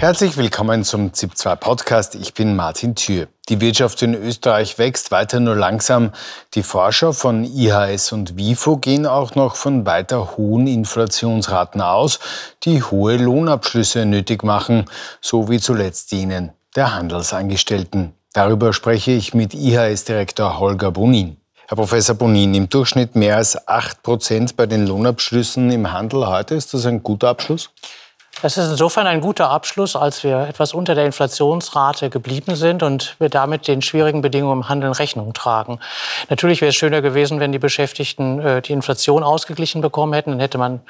Herzlich willkommen zum ZIP2 Podcast. Ich bin Martin Thür. Die Wirtschaft in Österreich wächst weiter nur langsam. Die Forscher von IHS und WIFO gehen auch noch von weiter hohen Inflationsraten aus, die hohe Lohnabschlüsse nötig machen, so wie zuletzt jenen der Handelsangestellten. Darüber spreche ich mit IHS-Direktor Holger Bonin. Herr Professor Bonin, im Durchschnitt mehr als 8 Prozent bei den Lohnabschlüssen im Handel heute. Ist das ein guter Abschluss? Es ist insofern ein guter Abschluss, als wir etwas unter der Inflationsrate geblieben sind und wir damit den schwierigen Bedingungen im Handeln Rechnung tragen. Natürlich wäre es schöner gewesen, wenn die Beschäftigten äh, die Inflation ausgeglichen bekommen hätten. Dann hätte man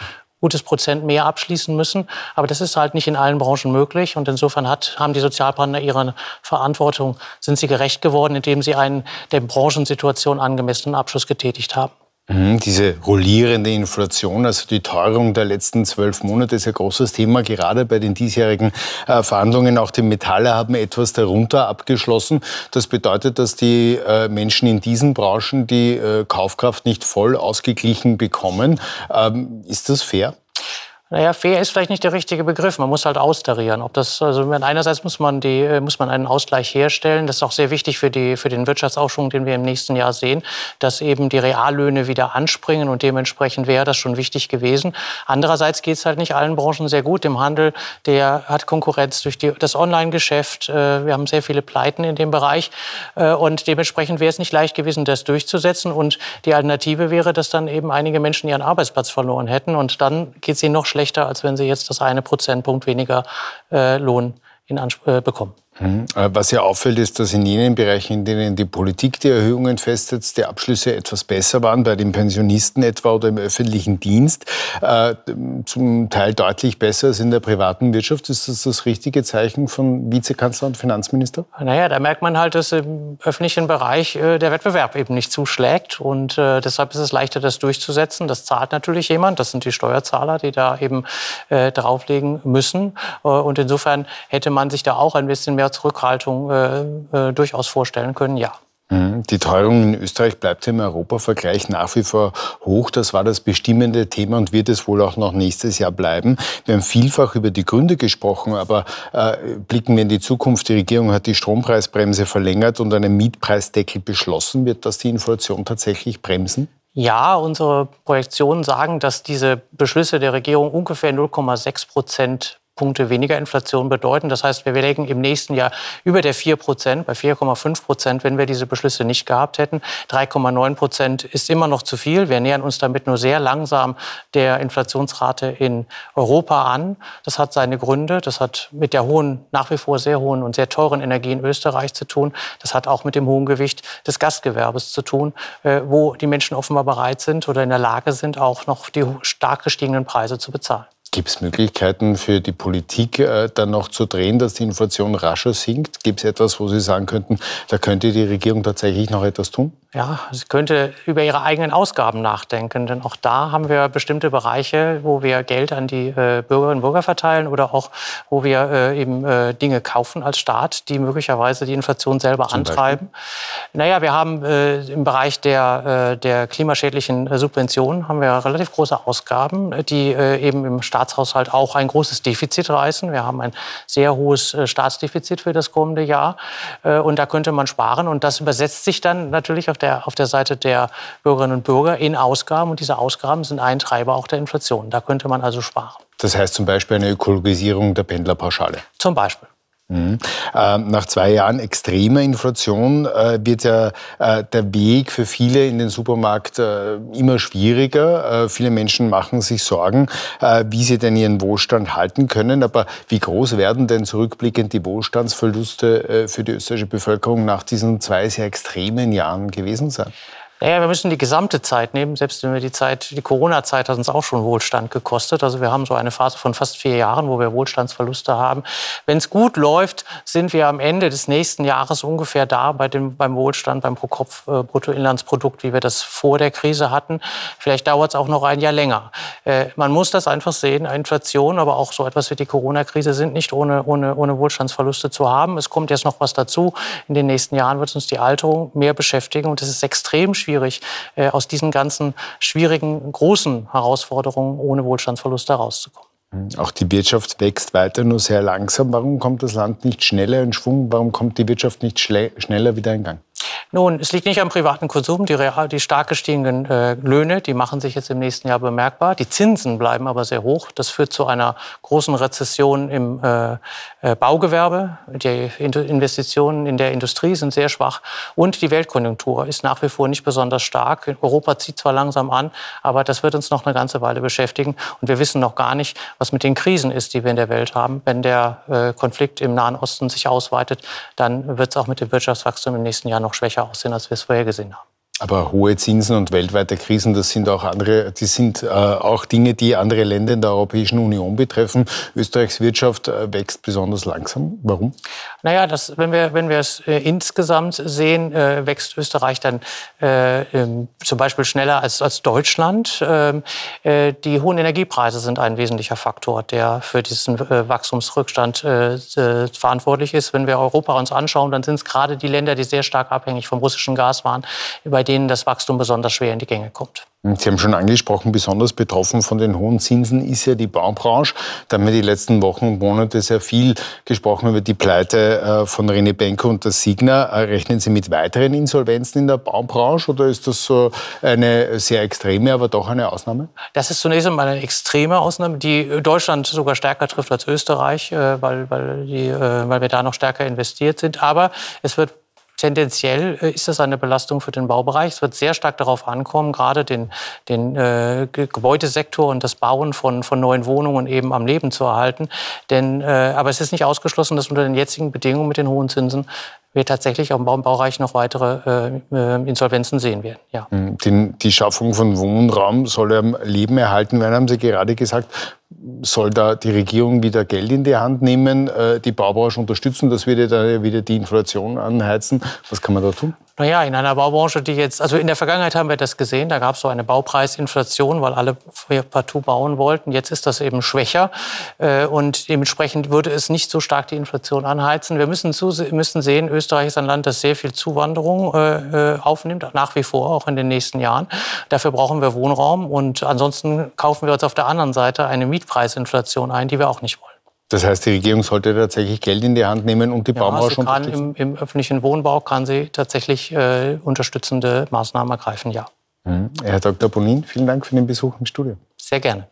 gutes Prozent mehr abschließen müssen. Aber das ist halt nicht in allen Branchen möglich. Und insofern hat, haben die Sozialpartner ihre Verantwortung, sind sie gerecht geworden, indem sie einen der Branchensituation angemessenen Abschluss getätigt haben. Mhm, diese rollierende Inflation, also die Teuerung der letzten zwölf Monate, ist ein großes Thema, gerade bei den diesjährigen äh, Verhandlungen. Auch die Metalle haben etwas darunter abgeschlossen. Das bedeutet, dass die äh, Menschen in diesen Branchen die äh, Kaufkraft nicht voll ausgeglichen bekommen. Ähm, ist das fair? Naja, fair ist vielleicht nicht der richtige Begriff. Man muss halt austarieren. Ob das, also einerseits muss man, die, äh, muss man einen Ausgleich herstellen. Das ist auch sehr wichtig für, die, für den Wirtschaftsaufschwung, den wir im nächsten Jahr sehen, dass eben die Reallöhne wieder anspringen und dementsprechend wäre das schon wichtig gewesen. Andererseits geht es halt nicht allen Branchen sehr gut. Im Handel, der hat Konkurrenz durch die, das Online-Geschäft. Äh, wir haben sehr viele Pleiten in dem Bereich äh, und dementsprechend wäre es nicht leicht gewesen, das durchzusetzen. Und die Alternative wäre, dass dann eben einige Menschen ihren Arbeitsplatz verloren hätten und dann geht es ihnen noch schlechter schlechter, als wenn sie jetzt das eine Prozentpunkt weniger äh, Lohn in Anspruch äh, bekommen. Mhm. Äh, was ja auffällt, ist, dass in jenen Bereichen, in denen die Politik die Erhöhungen festsetzt, die Abschlüsse etwas besser waren, bei den Pensionisten etwa oder im öffentlichen Dienst, äh, zum Teil deutlich besser als in der privaten Wirtschaft. Ist das das richtige Zeichen von Vizekanzler und Finanzminister? Naja, da merkt man halt, dass im öffentlichen Bereich äh, der Wettbewerb eben nicht zuschlägt. Und deshalb ist es leichter, das durchzusetzen. Das zahlt natürlich jemand. Das sind die Steuerzahler, die da eben drauflegen müssen. und insofern hätte man sich da auch ein bisschen mehr Zurückhaltung äh, äh, durchaus vorstellen können, ja. Mhm. Die Teuerung in Österreich bleibt im Europavergleich nach wie vor hoch. Das war das bestimmende Thema und wird es wohl auch noch nächstes Jahr bleiben. Wir haben vielfach über die Gründe gesprochen, aber äh, blicken wir in die Zukunft. Die Regierung hat die Strompreisbremse verlängert und einen Mietpreisdeckel beschlossen. Wird das die Inflation tatsächlich bremsen? Ja, unsere Projektionen sagen, dass diese Beschlüsse der Regierung ungefähr 0,6 Prozent Punkte weniger Inflation bedeuten. Das heißt, wir legen im nächsten Jahr über der 4 Prozent, bei 4,5 Prozent, wenn wir diese Beschlüsse nicht gehabt hätten. 3,9 Prozent ist immer noch zu viel. Wir nähern uns damit nur sehr langsam der Inflationsrate in Europa an. Das hat seine Gründe. Das hat mit der hohen, nach wie vor sehr hohen und sehr teuren Energie in Österreich zu tun. Das hat auch mit dem hohen Gewicht des Gastgewerbes zu tun, äh, wo die Menschen offenbar bereit sind oder in der Lage sind, auch noch die stark gestiegenen Preise zu bezahlen. Gibt es Möglichkeiten für die Politik, äh, dann noch zu drehen, dass die Inflation rascher sinkt? Gibt es etwas, wo Sie sagen könnten, da könnte die Regierung tatsächlich noch etwas tun? Ja, sie könnte über ihre eigenen Ausgaben nachdenken. Denn auch da haben wir bestimmte Bereiche, wo wir Geld an die äh, Bürgerinnen und Bürger verteilen oder auch, wo wir äh, eben äh, Dinge kaufen als Staat, die möglicherweise die Inflation selber Zum antreiben. Beispiel? Naja, wir haben im Bereich der, der klimaschädlichen Subventionen haben wir relativ große Ausgaben, die eben im Staatshaushalt auch ein großes Defizit reißen. Wir haben ein sehr hohes Staatsdefizit für das kommende Jahr. und da könnte man sparen. Und das übersetzt sich dann natürlich auf der, auf der Seite der Bürgerinnen und Bürger in Ausgaben. Und diese Ausgaben sind ein Treiber auch der Inflation. Da könnte man also sparen. Das heißt zum Beispiel eine Ökologisierung der Pendlerpauschale? Zum Beispiel. Mhm. Ähm, nach zwei Jahren extremer Inflation äh, wird ja äh, der Weg für viele in den Supermarkt äh, immer schwieriger. viele Menschen machen sich Sorgen, wie sie denn ihren Wohlstand halten können. Aber wie groß werden denn zurückblickend die Wohlstandsverluste für die österreichische Bevölkerung nach diesen zwei sehr extremen Jahren gewesen sein? Naja, wir müssen die gesamte Zeit nehmen. Selbst wenn wir die Zeit, die Corona-Zeit hat uns auch schon Wohlstand gekostet. Also wir haben so eine Phase von fast vier Jahren, wo wir Wohlstandsverluste haben. Wenn es gut läuft, sind wir am Ende des nächsten Jahres ungefähr da bei dem, beim Wohlstand, beim Pro-Kopf-Bruttoinlandsprodukt, wie wir das vor der Krise hatten. Vielleicht dauert es auch noch ein Jahr länger. Äh, man muss das einfach sehen. Inflation, aber auch so etwas wie die Corona-Krise sind nicht ohne, ohne, ohne Wohlstandsverluste zu haben. Es kommt jetzt noch was dazu. In den nächsten Jahren wird uns die Alterung mehr beschäftigen und es ist extrem schwierig schwierig, äh, aus diesen ganzen schwierigen, großen Herausforderungen ohne Wohlstandsverlust herauszukommen. Auch die Wirtschaft wächst weiter nur sehr langsam. Warum kommt das Land nicht schneller in Schwung? Warum kommt die Wirtschaft nicht schneller wieder in Gang? Nun, es liegt nicht am privaten Konsum. Die, die stark gestiegenen äh, Löhne, die machen sich jetzt im nächsten Jahr bemerkbar. Die Zinsen bleiben aber sehr hoch. Das führt zu einer großen Rezession im äh, äh, Baugewerbe. Die Investitionen in der Industrie sind sehr schwach. Und die Weltkonjunktur ist nach wie vor nicht besonders stark. Europa zieht zwar langsam an, aber das wird uns noch eine ganze Weile beschäftigen. Und wir wissen noch gar nicht, was mit den Krisen ist, die wir in der Welt haben. Wenn der äh, Konflikt im Nahen Osten sich ausweitet, dann wird es auch mit dem Wirtschaftswachstum im nächsten Jahr noch schwächer schwächer aussehen, als wir es vorher gesehen haben. Aber hohe Zinsen und weltweite Krisen, das sind auch andere, die sind äh, auch Dinge, die andere Länder in der Europäischen Union betreffen. Österreichs Wirtschaft äh, wächst besonders langsam. Warum? Naja, das, wenn wir wenn wir es äh, insgesamt sehen, äh, wächst Österreich dann äh, ähm, zum Beispiel schneller als als Deutschland. Ähm, äh, die hohen Energiepreise sind ein wesentlicher Faktor, der für diesen Wachstumsrückstand verantwortlich ist. Wenn wir Europa uns anschauen, dann sind es gerade die Länder, die sehr stark abhängig vom russischen Gas waren, bei denen das Wachstum besonders schwer in die Gänge kommt. Sie haben schon angesprochen, besonders betroffen von den hohen Zinsen ist ja die Baubranche. Da haben wir die letzten Wochen und Monate sehr viel gesprochen über die Pleite äh, von René Benko und der Signa. Äh, rechnen Sie mit weiteren Insolvenzen in der Baubranche oder ist das so eine sehr extreme, aber doch eine Ausnahme? Das ist zunächst einmal eine extreme Ausnahme, die Deutschland sogar stärker trifft als Österreich, äh, weil, weil, die, weil wir da noch stärker investiert sind. Aber es wird Tendenziell äh, ist das eine Belastung für den Baubereich. Es wird sehr stark darauf ankommen, gerade den, den äh, Gebäudesektor und das Bauen von, von neuen Wohnungen eben am Leben zu erhalten. Denn, äh, aber es ist nicht ausgeschlossen, dass unter den jetzigen Bedingungen mit den hohen Zinsen wir tatsächlich auch im Baubereich noch weitere äh, äh, Insolvenzen sehen werden. Ja. Hm, die, die Schaffung von Wohnraum soll am Leben erhalten werden, haben Sie gerade gesagt. Soll da die Regierung wieder Geld in die Hand nehmen, äh, die Baubranche unterstützen? Das würde dann wieder die Inflation anheizen. Was kann man da tun? Naja, in einer Baubranche, die jetzt, also in der Vergangenheit haben wir das gesehen, da gab es so eine Baupreisinflation, weil alle partout bauen wollten. Jetzt ist das eben schwächer äh, und dementsprechend würde es nicht so stark die Inflation anheizen. Wir müssen, zu, müssen sehen, Österreich ist ein Land, das sehr viel Zuwanderung äh, aufnimmt, nach wie vor, auch in den nächsten Jahren. Dafür brauchen wir Wohnraum und ansonsten kaufen wir uns auf der anderen Seite eine Mietpreisinflation ein, die wir auch nicht wollen. Das heißt, die Regierung sollte tatsächlich Geld in die Hand nehmen und die ja, Baubranche sie kann unterstützen? Im, Im öffentlichen Wohnbau kann sie tatsächlich äh, unterstützende Maßnahmen ergreifen, ja. Mhm. Herr Dr. Bonin, vielen Dank für den Besuch im Studio. Sehr gerne.